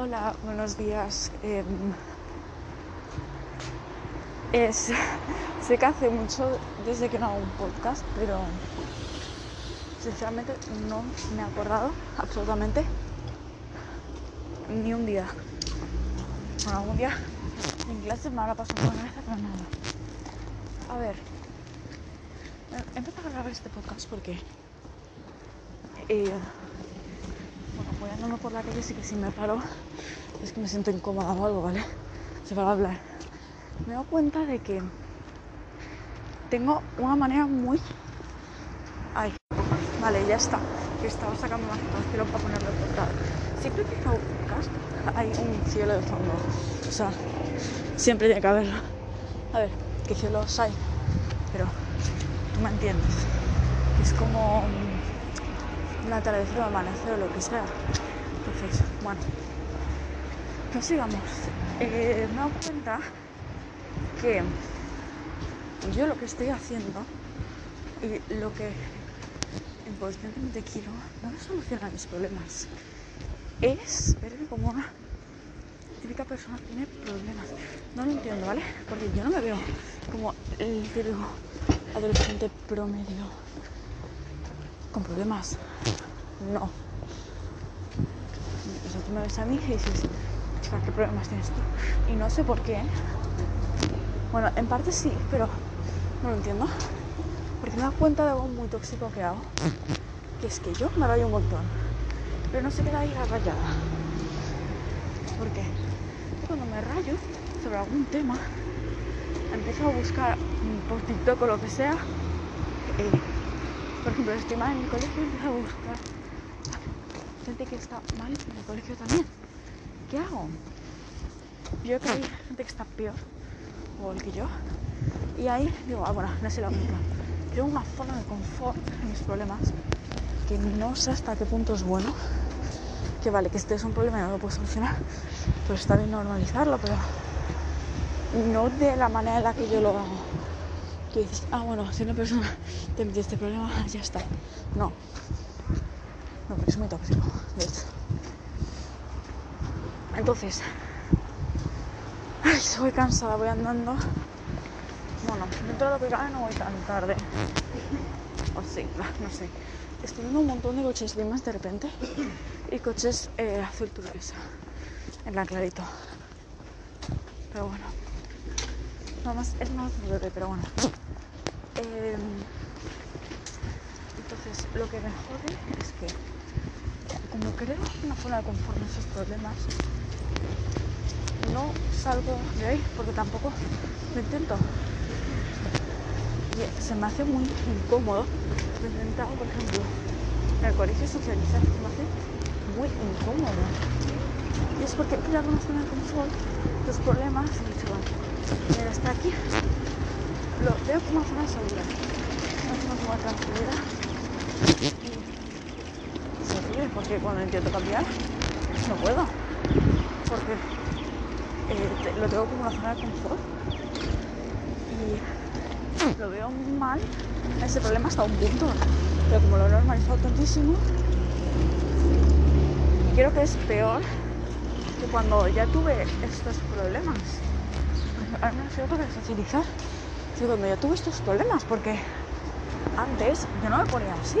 Hola, buenos días. Em, es, sé que hace mucho desde que no hago un podcast, pero sinceramente no me he acordado absolutamente ni un día. Bueno, algún día en clase me habrá pasado por la cabeza, pero nada. A ver, he empezado a grabar este podcast porque eh, bueno, andando por la calle, así que si me paro es que me siento incómoda o algo, ¿vale? Se va a hablar. Me dado cuenta de que tengo una manera muy... Ay, vale, ya está. Que estaba sacando más pero para ponerlo en portada. Siempre que podcast hay un cielo de fondo. O sea, siempre tiene que haberlo. A ver, ¿qué cielos hay? Pero tú me entiendes. Es como un atardecer o amanecer o lo que sea. Entonces, bueno, pues sigamos. Eh, me he dado cuenta que yo lo que estoy haciendo y lo que inconscientemente quiero no me soluciona mis problemas. Es verme como una típica persona que tiene problemas. No lo entiendo, ¿vale? Porque yo no me veo como el típico adolescente promedio con problemas. No. O sea, tú me ves a mí y dices, chica, ¿qué problemas tienes tú? Y no sé por qué. Bueno, en parte sí, pero no lo entiendo. Porque me da cuenta de algo muy tóxico que hago. Que es que yo me rayo un montón. Pero no se queda ahí la rayada. ¿Por qué? Cuando me rayo sobre algún tema, empiezo a buscar por TikTok o lo que sea. Eh, por ejemplo, estoy mal en mi colegio, empiezo a buscar gente que está mal en el colegio también. ¿Qué hago? Yo creo que hay gente que está peor, o el que yo, y ahí digo, ah, bueno, no sé la única. Creo una zona de confort en mis problemas que no sé hasta qué punto es bueno. Que vale, que este es un problema y no lo puedo solucionar, pues está bien normalizarlo, pero no de la manera en la que yo lo hago. Que dices, ah, bueno, si una persona te mete este problema, ya está. No. No, porque es muy tóxico, de hecho. Entonces, ay, voy cansada, voy andando. Bueno, dentro de lo que cabe no voy tan tarde. O sí, no sé. Estoy viendo un montón de coches limas de repente y coches eh, azul turquesa, en plan clarito. Pero bueno, nada más, es más verde, pero bueno. Eh, entonces, lo que me jode es que, como creo zona de confort en esos problemas, no salgo de ahí porque tampoco lo intento. Y se me hace muy incómodo. Lo he intentado, por ejemplo, el colegio socializar, se me hace muy incómodo. Y es porque he creado una zona de confort, los problemas, y dicho, mira, hasta aquí lo veo como una zona segura, una zona como tranquila. Y se ríe porque cuando intento cambiar, no puedo. Porque eh, lo tengo como una zona de confort. Y lo veo mal ese problema hasta un punto. Pero como lo he normalizado tantísimo, creo que es peor que cuando ya tuve estos problemas. Ahora me refiero para socializar. Sí, cuando ya tuve estos problemas, porque antes yo no me ponía así.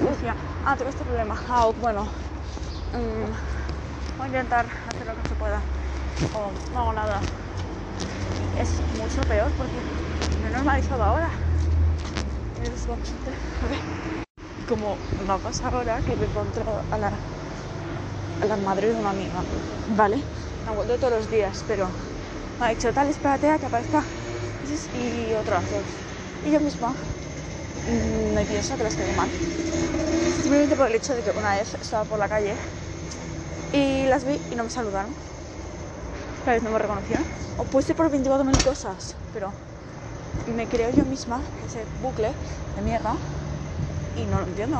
Yo decía, ah, tengo este problema, o, bueno, mm, voy a intentar hacer lo que se pueda, o no hago nada. Es mucho peor porque me he normalizado ahora. Como me pasa ahora que me he a la, a la madre de una amiga, ¿vale? Me vuelto todos los días, pero me ha dicho, tal, espérate a que aparezca y otras dos. Y yo misma mm, me pienso que las tengo mal. Simplemente por el hecho de que una vez estaba por la calle y las vi y no me saludaron. Tal vez no me reconocieron. O puede ser por 24.000 cosas, pero me creo yo misma ese bucle de mierda y no lo entiendo.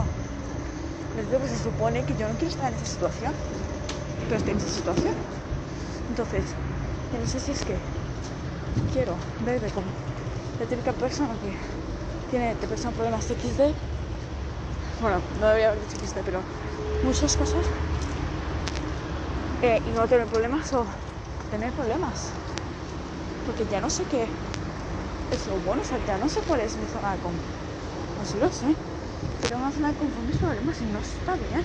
No entiendo porque se supone que yo no quiero estar en esa situación, pero estoy en esa situación. Entonces, yo no sé si es que quiero verme como la típica persona que tiene depresión, problemas XD. Bueno, no debería haber dicho XD, pero muchas cosas. eh, y no tener problemas o tener problemas. Porque ya no sé qué es lo bueno, o ya no sé cuál es mi zona de confort. No sí lo sé, pero una zona de confort mis problemas y no está bien.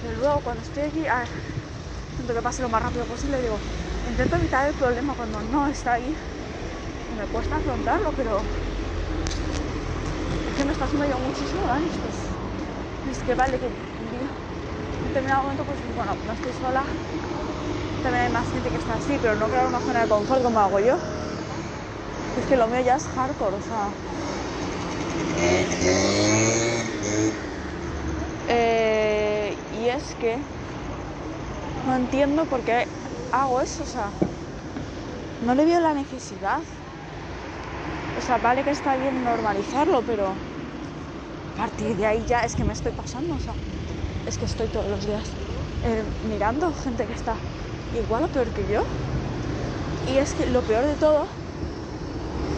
Pero luego cuando estoy aquí, a, intento que pase lo más rápido posible, digo, intento evitar el problema cuando no está ahí. Y me cuesta afrontarlo, pero es que me está haciendo yo muchísimo daño. Pues, es que vale que en determinado momento, pues bueno, no estoy sola, también hay más gente que está así, pero no crear una zona de confort como hago yo. Es que lo mío ya es hardcore, o sea. Eh, y es que no entiendo por qué hago eso, o sea, no le veo la necesidad. O sea, vale que está bien normalizarlo, pero a partir de ahí ya es que me estoy pasando, o sea, es que estoy todos los días eh, mirando gente que está igual o peor que yo. Y es que lo peor de todo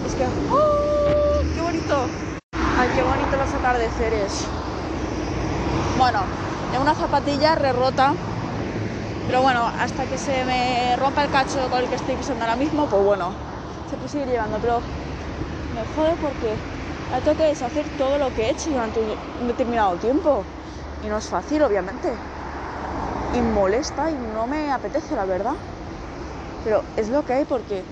es que. ¡Oh! ¡Qué bonito! ¡Ay, qué bonito los atardeceres! Bueno, en una zapatilla re rota. Pero bueno, hasta que se me rompa el cacho con el que estoy pisando ahora mismo, pues bueno, se puede seguir llevando. Pero me jode porque tengo que deshacer todo lo que he hecho durante un determinado tiempo. Y no es fácil, obviamente. Y molesta y no me apetece, la verdad. Pero es lo que hay porque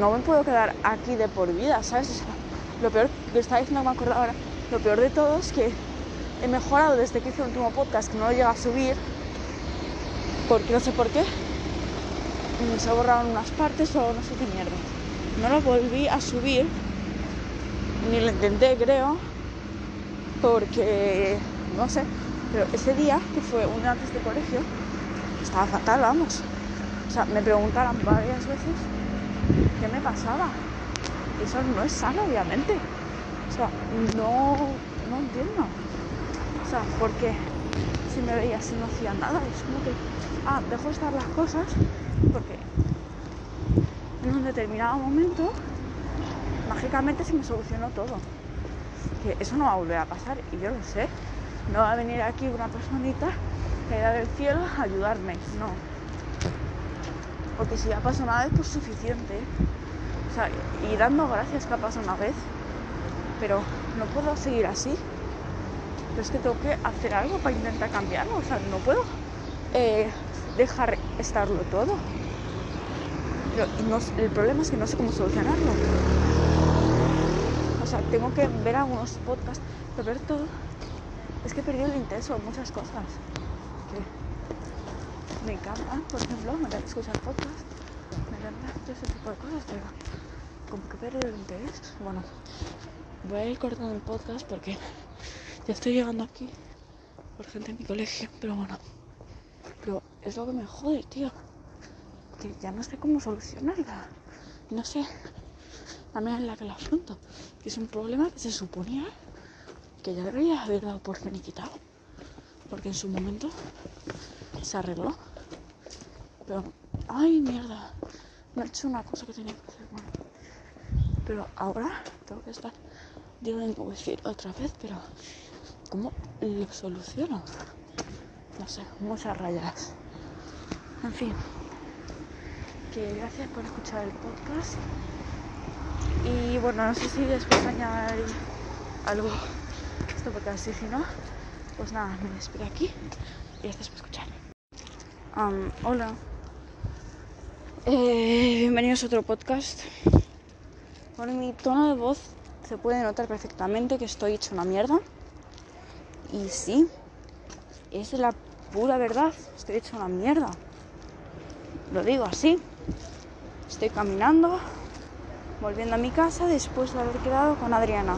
no me puedo quedar aquí de por vida, ¿sabes? lo peor, que estaba diciendo me acuerdo ahora, lo peor de todo es que he mejorado desde que hice el último podcast, que no lo llega a subir, porque no sé por qué. Se borraron unas partes o no sé qué mierda. No lo volví a subir, ni lo intenté, creo, porque no sé, pero ese día, que fue un antes de colegio, estaba fatal, vamos. O sea, me preguntaron varias veces qué me pasaba. Eso no es sano, obviamente. O sea, no, no entiendo. O sea, porque si me veía así no hacía nada. Es como que, ah, dejo estar las cosas porque en un determinado momento mágicamente se me solucionó todo. Que eso no va a volver a pasar y yo lo sé. No va a venir aquí una personita caída del cielo a ayudarme, no. Porque si ya pasó una vez, pues suficiente. O sea, y dando gracias que ha pasado una vez. Pero no puedo seguir así. Pero es que tengo que hacer algo para intentar cambiarlo. O sea, no puedo eh, dejar estarlo todo. Pero el problema es que no sé cómo solucionarlo. O sea, tengo que ver algunos podcasts, pero ver todo. Es que he perdido el interés en muchas cosas. Que me encantan, por ejemplo, me encanta escuchar podcasts, me encanta todo ese tipo de cosas, pero como que he perdido el interés. Bueno, voy a ir cortando el podcast porque ya estoy llegando aquí por gente en mi colegio, pero bueno. Pero es lo que me jode, tío. Que ya no sé cómo solucionarla. No sé la manera en la que la afronto. Que es un problema que se suponía que ya debería haber dado por finiquitado. Porque en su momento se arregló. Pero, ay, mierda. No he hecho una cosa que tenía que hacer. Bueno. Pero ahora tengo que estar dealing with it otra vez. Pero, ¿cómo lo soluciono? No sé, muchas rayas. En fin. Que gracias por escuchar el podcast. Y bueno, no sé si después añadir algo porque así si no, pues nada, me despido aquí y gracias por escuchar. Hola. Eh, bienvenidos a otro podcast. Por mi tono de voz se puede notar perfectamente que estoy hecho una mierda. Y sí, es la pura verdad, estoy hecho una mierda. Lo digo así. Estoy caminando, volviendo a mi casa después de haber quedado con Adriana.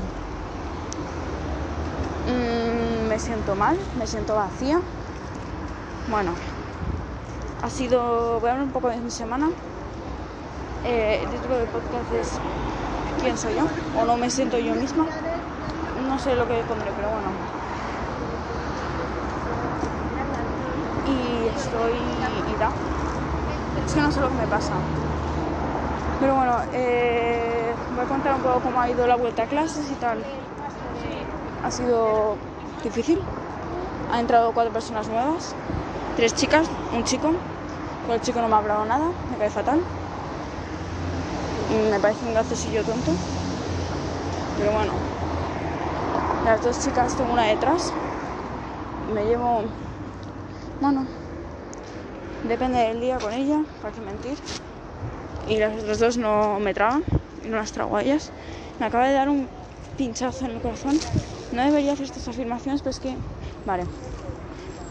Mm, me siento mal, me siento vacía. Bueno, ha sido. Voy a hablar un poco de mi semana. Eh, el título del podcast es ¿Quién soy yo? O no me siento yo misma. No sé lo que pondré, pero bueno. Y estoy ida. Es que no sé lo que me pasa. Pero bueno, eh, voy a contar un poco cómo ha ido la vuelta a clases y tal. Ha sido difícil. Han entrado cuatro personas nuevas tres chicas, un chico. Con el chico no me ha hablado nada, me cae fatal. Me parece un graciosillo tonto. Pero bueno. Las dos chicas, tengo una detrás. Me llevo. Bueno. Depende del día con ella, para qué mentir. Y las otras dos no me tragan no las trago a ellas. Me acaba de dar un pinchazo en el corazón. No debería hacer estas afirmaciones, pero es que. Vale.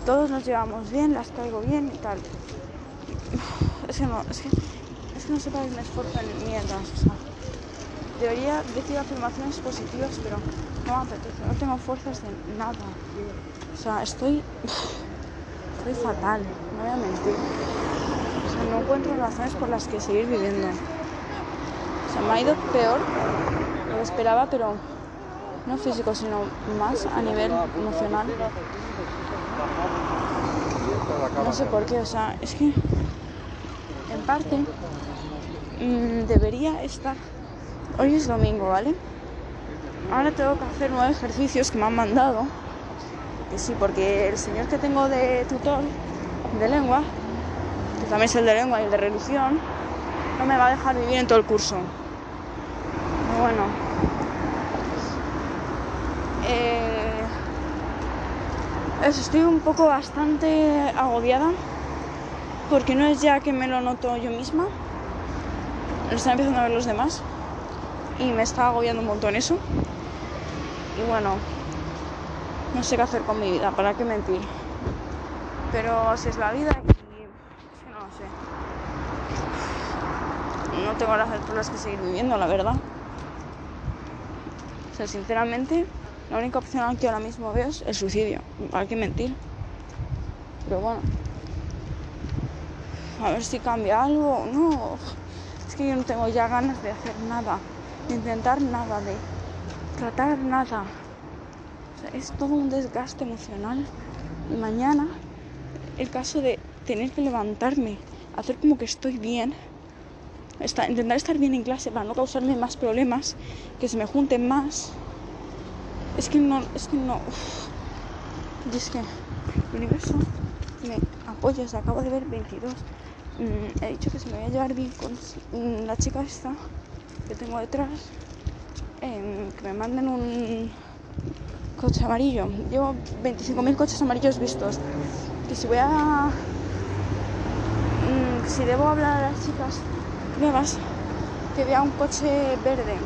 Todos nos llevamos bien, las caigo bien y tal. Es que no, es que, no sé para qué me esfuerzo en mierdas. O sea, debería decir afirmaciones positivas, pero no me apetece. No tengo fuerzas de nada. O sea, estoy. Estoy fatal, no voy a mentir. O sea, no encuentro razones por las que seguir viviendo. O sea, me ha ido peor lo esperaba, pero no físico, sino más a nivel emocional. No sé por qué, o sea, es que en parte mm, debería estar. Hoy es domingo, ¿vale? Ahora tengo que hacer nueve ejercicios que me han mandado. Que sí, porque el señor que tengo de tutor de lengua, que también es el de lengua y el de religión, no me va a dejar vivir en todo el curso. Pero bueno. Eh, estoy un poco bastante agobiada porque no es ya que me lo noto yo misma, lo están empezando a ver los demás y me está agobiando un montón eso. Y bueno, no sé qué hacer con mi vida, para qué mentir. Pero así es la vida y no lo sé. No tengo las que seguir viviendo, la verdad. O sea, sinceramente, la única opción que ahora mismo veo es el suicidio. ¿Para qué mentir? Pero bueno. A ver si cambia algo no. Es que yo no tengo ya ganas de hacer nada. De intentar nada. De tratar nada. O sea, es todo un desgaste emocional. Y mañana, el caso de tener que levantarme, hacer como que estoy bien, intentar estar bien en clase para no causarme más problemas, que se me junten más. Es que no, es que no. uf. Y es que el universo me apoya, o sea, acabo de ver 22. Mm, he dicho que se me voy a llevar bien con mm, la chica esta que tengo detrás. em, que me manden un coche amarillo. Llevo 25.000 coches amarillos vistos. Que si voy a. mm, si debo hablar a las chicas nuevas, que vea un coche verde.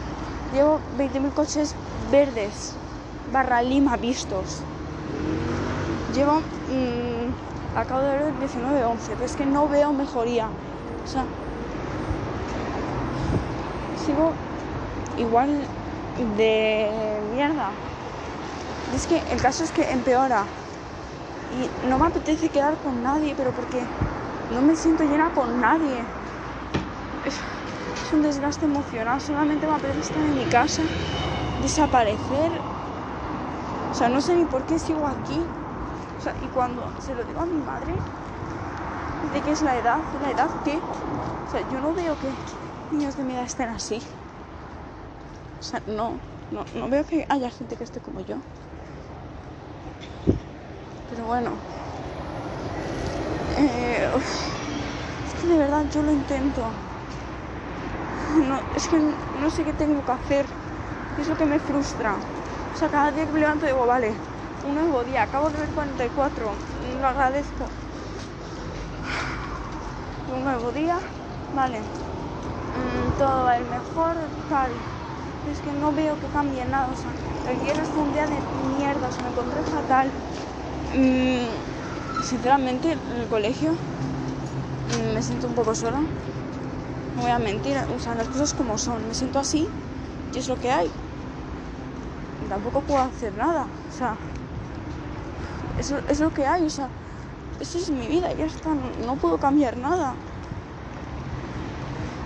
Llevo 20.000 coches verdes barra lima vistos. Llevo. mm, acabo de ver el 19-11, pero es que no veo mejoría. O sea. Sigo igual de mierda. Es que el caso es que empeora. Y no me apetece quedar con nadie, pero porque no me siento llena con nadie. Es, es un desgaste emocional. Solamente me apetece estar en mi casa, desaparecer. O sea, no sé ni por qué sigo aquí. O sea, y cuando se lo digo a mi madre, de qué es la edad, la edad que. O sea, yo no veo que niños de mi edad estén así. O sea, no, no, no veo que haya gente que esté como yo. Pero bueno. Eh, es que de verdad yo lo intento. No, es que no sé qué tengo que hacer. Es lo que me frustra. O sea, cada día que me levanto digo, vale, un nuevo día. Acabo de ver 44. Lo agradezco. Un nuevo día. Vale. Mm, todo va a mejor, tal. Es que no veo que cambie nada. O sea, el viernes fue un día de mierda. O sea, me encontré fatal. Mm, sinceramente, en el colegio mm, me siento un poco sola. No voy a mentir. O sea, las cosas como son. Me siento así y es lo que hay. Tampoco puedo hacer nada. O sea, eso es lo que hay. O sea, eso es mi vida. Ya está. No, puedo cambiar nada.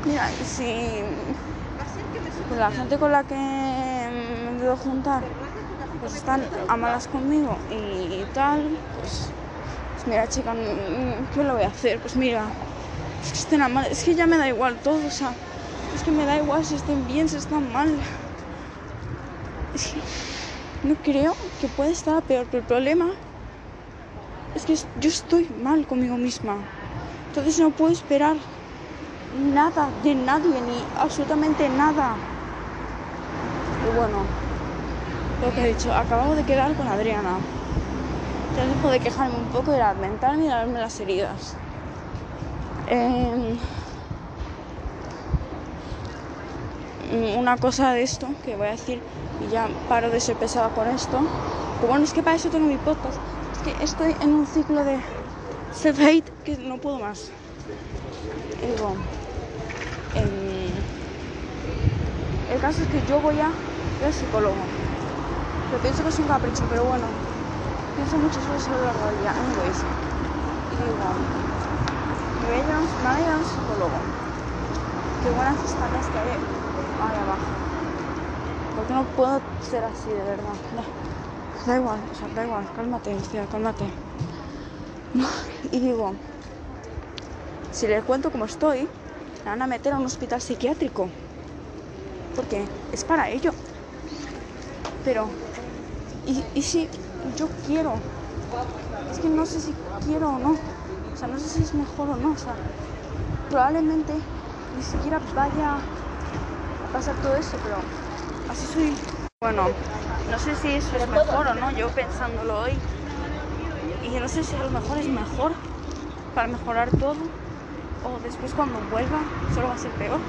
Mira, y si pues la gente con la que me quiero juntar pues están a malas conmigo y tal, pues, pues mira chica, mm, ¿qué lo voy a hacer? Pues mira, es que estén a mal, es que ya me da igual todo, o sea, es que me da igual si estén bien, si están mal. No creo que pueda estar peor, pero el problema es que yo estoy mal conmigo misma. Entonces no puedo esperar nada de nadie, ni absolutamente nada. Y bueno, lo que he dicho, acabamos de quedar con Adriana. Ya dejo de quejarme un poco de la mental y darme las heridas. Em, una cosa de esto que voy a decir y ya paro de ser pesada con esto. Pues bueno, es que para eso tengo mi podcast. Es que estoy en un ciclo de self-hate que no puedo más. Digo, el caso es que yo voy a al psicólogo. Pero pienso que es un capricho, pero bueno, pienso muchas veces a lo largo del día. Anyways, y digo, me voy a ir a un psicólogo. Qué buenas escaleras que hay ahí abajo. Porque no puedo ser así, de verdad. Da, igual, o sea, da igual, cálmate, hostia, cálmate. Y digo, si le cuento cómo estoy, me van a meter a un hospital psiquiátrico. Porque es para ello. Pero, ¿y, y si yo quiero? Es que no sé si quiero o no. O sea, no sé si es mejor o no. O sea, probablemente ni siquiera vaya pasar todo eso, pero así soy. Bueno, no sé si eso es mejor o no, yo pensándolo hoy. Y no sé si a lo mejor es mejor para mejorar todo o después cuando vuelva solo va a ser peor.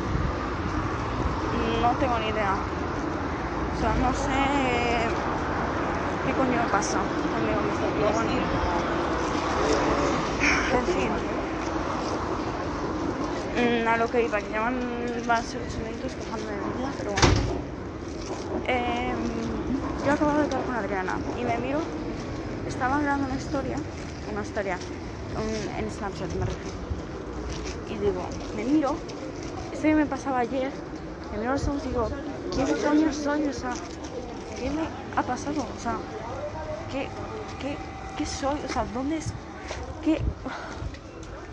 No tengo ni idea. O sea, no sé qué coño pasa conmigo mismo. Bueno. En fin. Mm, a lo que iba, que llaman van a ser 8 minutos cojándome de mi vida, pero bueno. Eh, yo acabo de quedar con Adriana y me miro, estaba grabando una historia, una historia, en Snapchat me refiero y digo, me miro, esto que me pasaba ayer, me miro los ojos y digo, ¿quién coño soy? O sea, ¿qué me ha pasado? O sea, ¿qué, qué, qué soy? O sea, ¿dónde es? ¿Qué?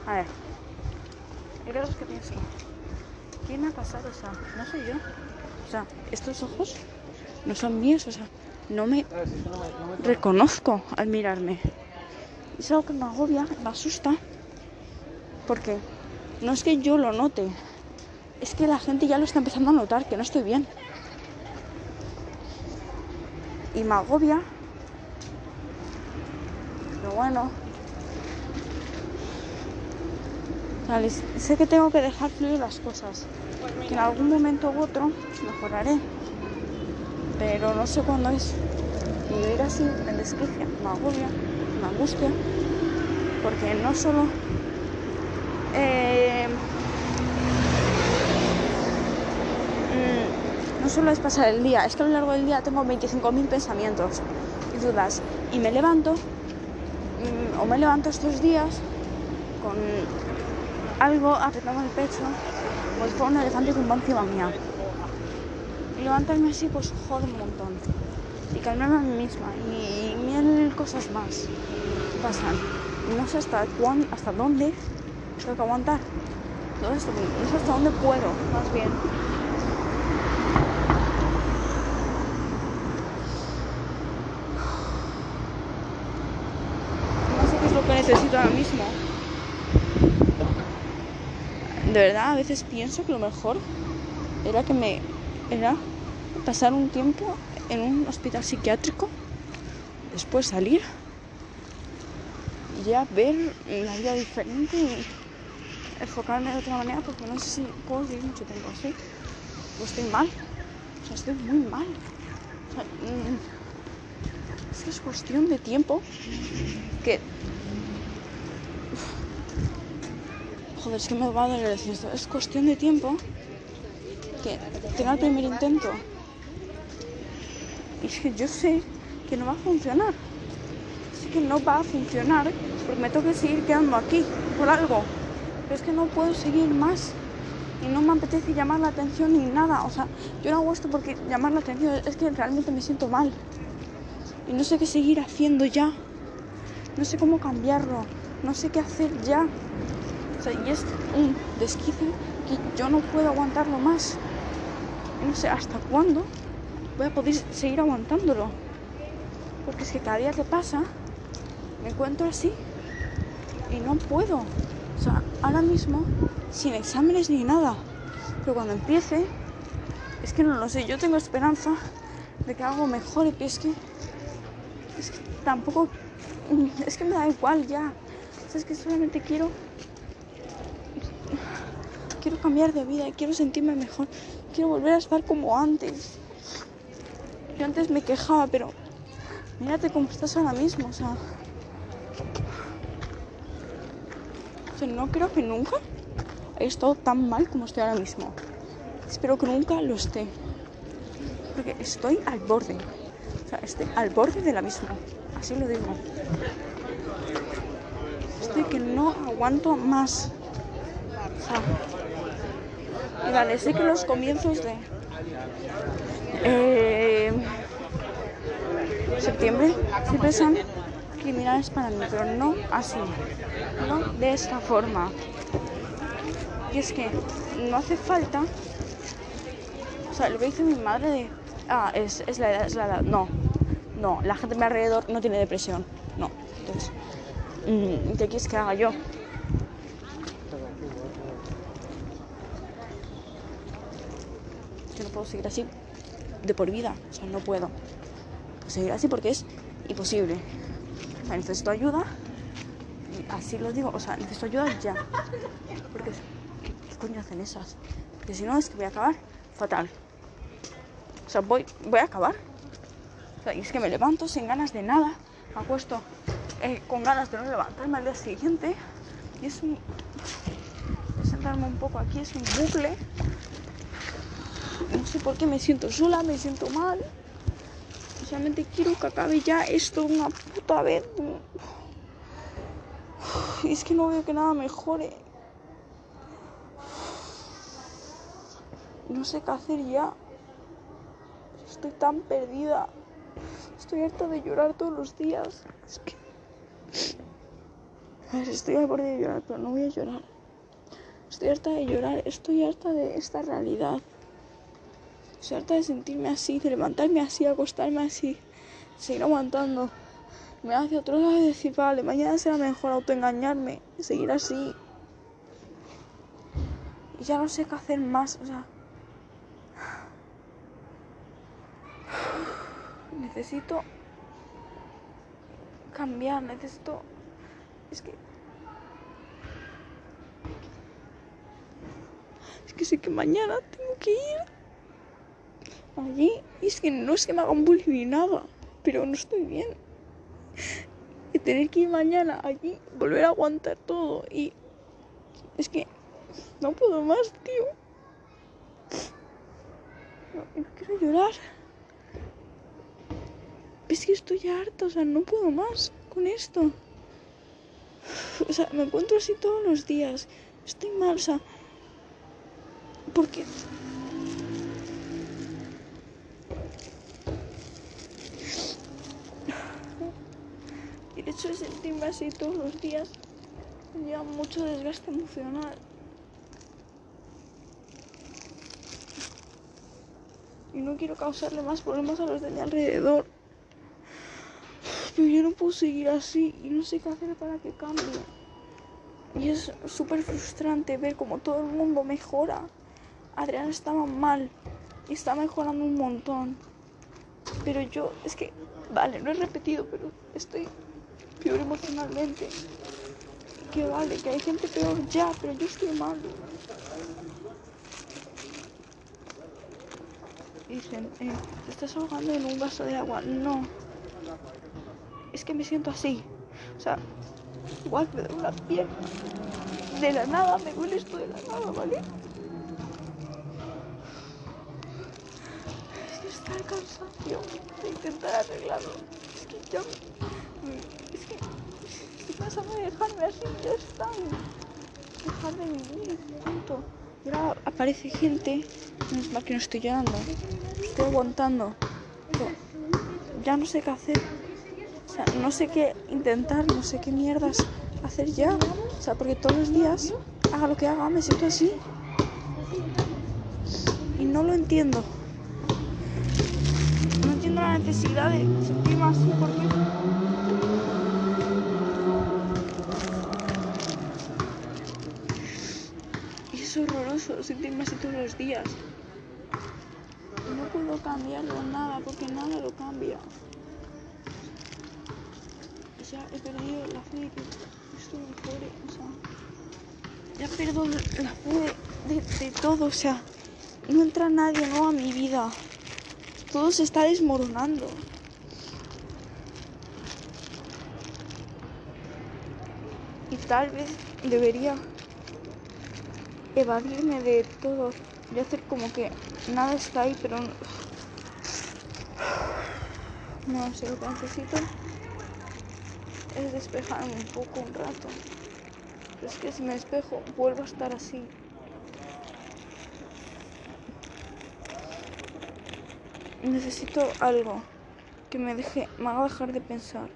A ver, creo que pienso, ¿qué me ha pasado? O sea, no soy yo. O sea, estos ojos no son míos, o sea, no me reconozco al mirarme. Es algo que me agobia, me asusta, porque no es que yo lo note, es que la gente ya lo está empezando a notar, que no estoy bien. Y me agobia. Pero bueno. Sé que tengo que dejar fluir las cosas. Que en algún momento u otro mejoraré. Pero no sé cuándo es. Y vivir así me desquicia, me agobia, me angustia. Porque no solo eh, mm, no solo es pasar el día, es que a lo largo del día tengo 25.000 pensamientos y dudas. Y me levanto, mm, o me levanto estos días con algo apretado en el pecho, si fuera un elefante con encima mía. Y levantarme así, pues jode un montón. Y calmarme a mí misma. Y, mil cosas más pasan. no sé hasta, cuándo, hasta dónde tengo que aguantar no sé hasta dónde puedo, más bien. No sé qué es lo que necesito ahora mismo. De verdad, a veces pienso que lo mejor era que me era pasar un tiempo en un hospital psiquiátrico, después salir ya ver la vida diferente y enfocarme de otra manera porque no sé si puedo vivir mucho tiempo así. O estoy mal. O sea, estoy muy mal. Mm, es que es cuestión de tiempo que... Joder, es que me va a doler decir esto. Es cuestión de tiempo que tenga el primer intento. Y es que yo sé que no va a funcionar. Sé que no va a funcionar porque me tengo que seguir quedando aquí por algo es que no puedo seguir más y no me apetece llamar la atención ni nada. O sea, yo no hago esto porque llamar la atención es que realmente me siento mal y no sé qué seguir haciendo ya. No sé cómo cambiarlo, no sé qué hacer ya. O sea, y es un desquice que yo no puedo aguantarlo más. Y no sé hasta cuándo voy a poder seguir aguantándolo. Porque es que cada día que pasa me encuentro así no puedo. O sea, ahora mismo, sin exámenes ni nada. Pero cuando empiece, es que no lo sé. Yo tengo esperanza de que algo mejore, pero es que, es que tampoco. Es que me da igual ya. es que solamente quiero. Cambiar de vida, quiero sentirme mejor, quiero volver a estar como antes. Yo antes me quejaba, pero mírate cómo estás ahora mismo, o sea. no creo que nunca he estado tan mal como estoy ahora mismo. Espero que nunca lo esté. Porque estoy al borde. O sea, estoy al borde del abismo. Así lo digo. Estoy que no aguanto más. O sea, vale, sé que los comienzos de eh, septiembre siempre son criminales para mí, pero no así, no de esta forma. Y es que no hace falta, o sea, lo que dice mi madre de, ah, es, es la edad, es la edad, no, no, la gente a mi alrededor no tiene depresión, no, entonces, mm, ¿qué quieres que haga yo? Yo no seguir así de por vida, o sea, no puedo seguir así porque es imposible necesito ayuda. Así lo digo, o sea, necesito ayuda ya. Porque, ¿qué, coño hacen esas? Porque si no, es que voy a acabar fatal. O sea, voy, voy a acabar. O sea, y es que me levanto sin ganas de nada. Me acuesto eh, con ganas de no levantarme al día siguiente. Y es un. De sentarme un poco aquí, es un bucle. No sé por qué me siento sola, me siento mal solamente quiero que acabe ya esto una puta vez. Es que no veo que nada mejore. No sé qué hacer ya. Estoy tan perdida. Estoy harta de llorar todos los días. Es que... A ver, estoy al borde de llorar, pero no voy a llorar. Estoy harta de llorar. Estoy harta de esta realidad. Estoy harta de sentirme así, de levantarme así, acostarme así, seguir aguantando. Me hace otro lado y decir, vale, mañana será mejor autoengañarme, seguir así. Y ya no sé qué hacer más, o sea. Necesito cambiar, necesito. Es que. Es que sé que mañana tengo que ir allí y es que no es que me hagan bullying ni nada, pero no estoy bien. Y tener que ir mañana allí, volver a aguantar todo y es que no puedo más, tío. No, quiero llorar. Es que estoy harta, o sea, no puedo más con esto. O sea, me encuentro así todos los días. Estoy mal, o sea, porque hecho de sentirme así todos los días lleva mucho desgaste emocional. Y no quiero causarle más problemas a los de mi alrededor. Pero yo no puedo seguir así y no sé qué hacer para que cambie. Y es súper frustrante ver cómo todo el mundo mejora. Adrián estaba mal y está mejorando un montón. Pero yo, es que, vale, no he repetido, pero estoy peor emocionalmente. Que vale, que hay gente peor ya, pero yo estoy mal. Dicen, eh, te estás ahogando en un vaso de agua. No. Es que me siento así. O sea, igual me duele la pierna. De la nada, me duele esto de la nada, ¿vale? Es que está el cansancio de intentar arreglarlo. Es que ya a dejarme así, ya está. Dejar de vivir, punto. Ahora aparece gente, no es mal que no estoy llorando, estoy aguantando. Pero ya no sé qué hacer. O sea, no sé qué intentar, no sé qué mierdas hacer ya. O sea, porque todos los días, haga lo que haga, me siento así. Y no lo entiendo. No entiendo la necesidad de sentirme así porque horroroso sentirme así todos los días. No puedo cambiarlo nada porque nada lo cambia. Ya he perdido la fe de que esto mejore. Ya pierdo la fe de todo, o sea. No entra nadie nuevo a mi vida. Todo se está desmoronando. Y tal vez debería evadirme de todo y hacer como que nada está ahí, pero no sé lo que necesito es despejarme un poco un rato. Pero es que si me despejo vuelvo a estar así. Necesito algo que me deje, me haga dejar de pensar.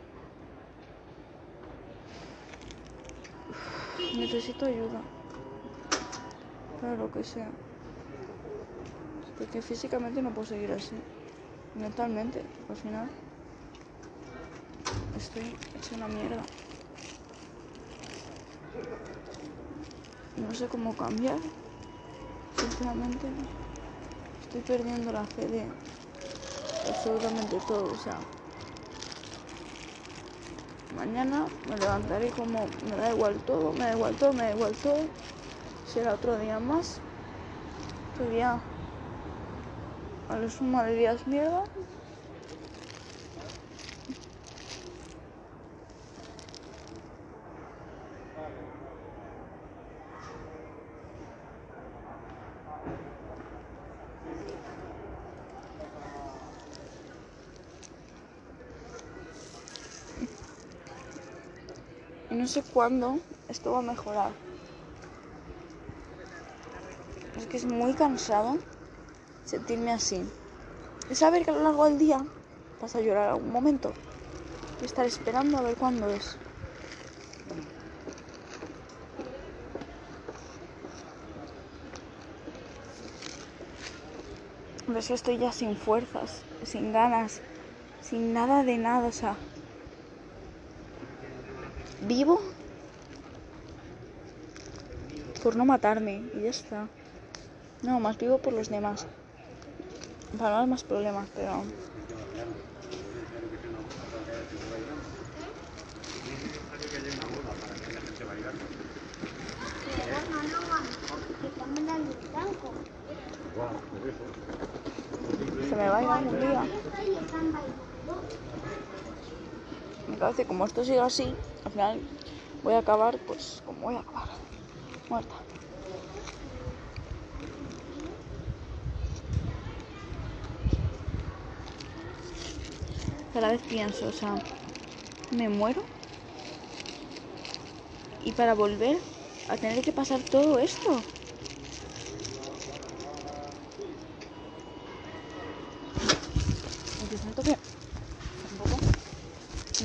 Necesito ayuda. Lo que sea. Porque físicamente no puedo seguir así. Mentalmente, al final. Estoy hecha una mierda. No sé cómo cambiar. Sinceramente, estoy perdiendo la fe de absolutamente todo. O sea, mañana me levantaré como me da igual todo, me da igual todo, me da igual todo. Será otro día más. Otro día a lo sumo de días mierda. No sé cuándo esto va a mejorar. Es es muy cansado sentirme así. Y saber que a lo largo del día vas a llorar algún momento. Y estar esperando a ver cuándo es. Pero es que estoy ya sin fuerzas, sin ganas, sin nada de nada, o sea. Vivo por no matarme y ya está. No, más vivo por los demás. Para no haber más problemas, pero. Se me va a ir algún día. Me parece como esto sigue así, al final voy a acabar, pues como voy a acabar, muerta. Cada vez pienso, o sea, me muero y para volver a tener que pasar todo esto. Aunque siento que tampoco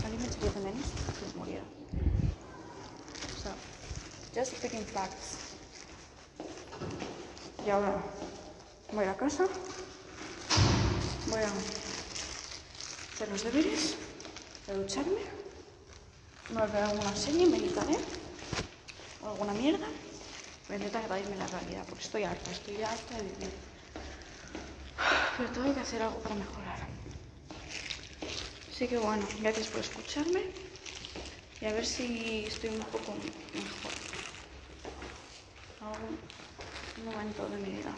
alguien me echaría de menos si me muriera. O sea, just speaking facts. Y ahora voy a casa, voy a hacer los deberes, voy a ducharme, voy a ver alguna serie, meditaré o alguna mierda. Voy a intentar evadirme la realidad porque estoy harta, estoy harta de vivir. Pero tengo que hacer algo para mejorar. Así que bueno, gracias por escucharme y a ver si estoy un poco mejor. Algún momento de mi vida.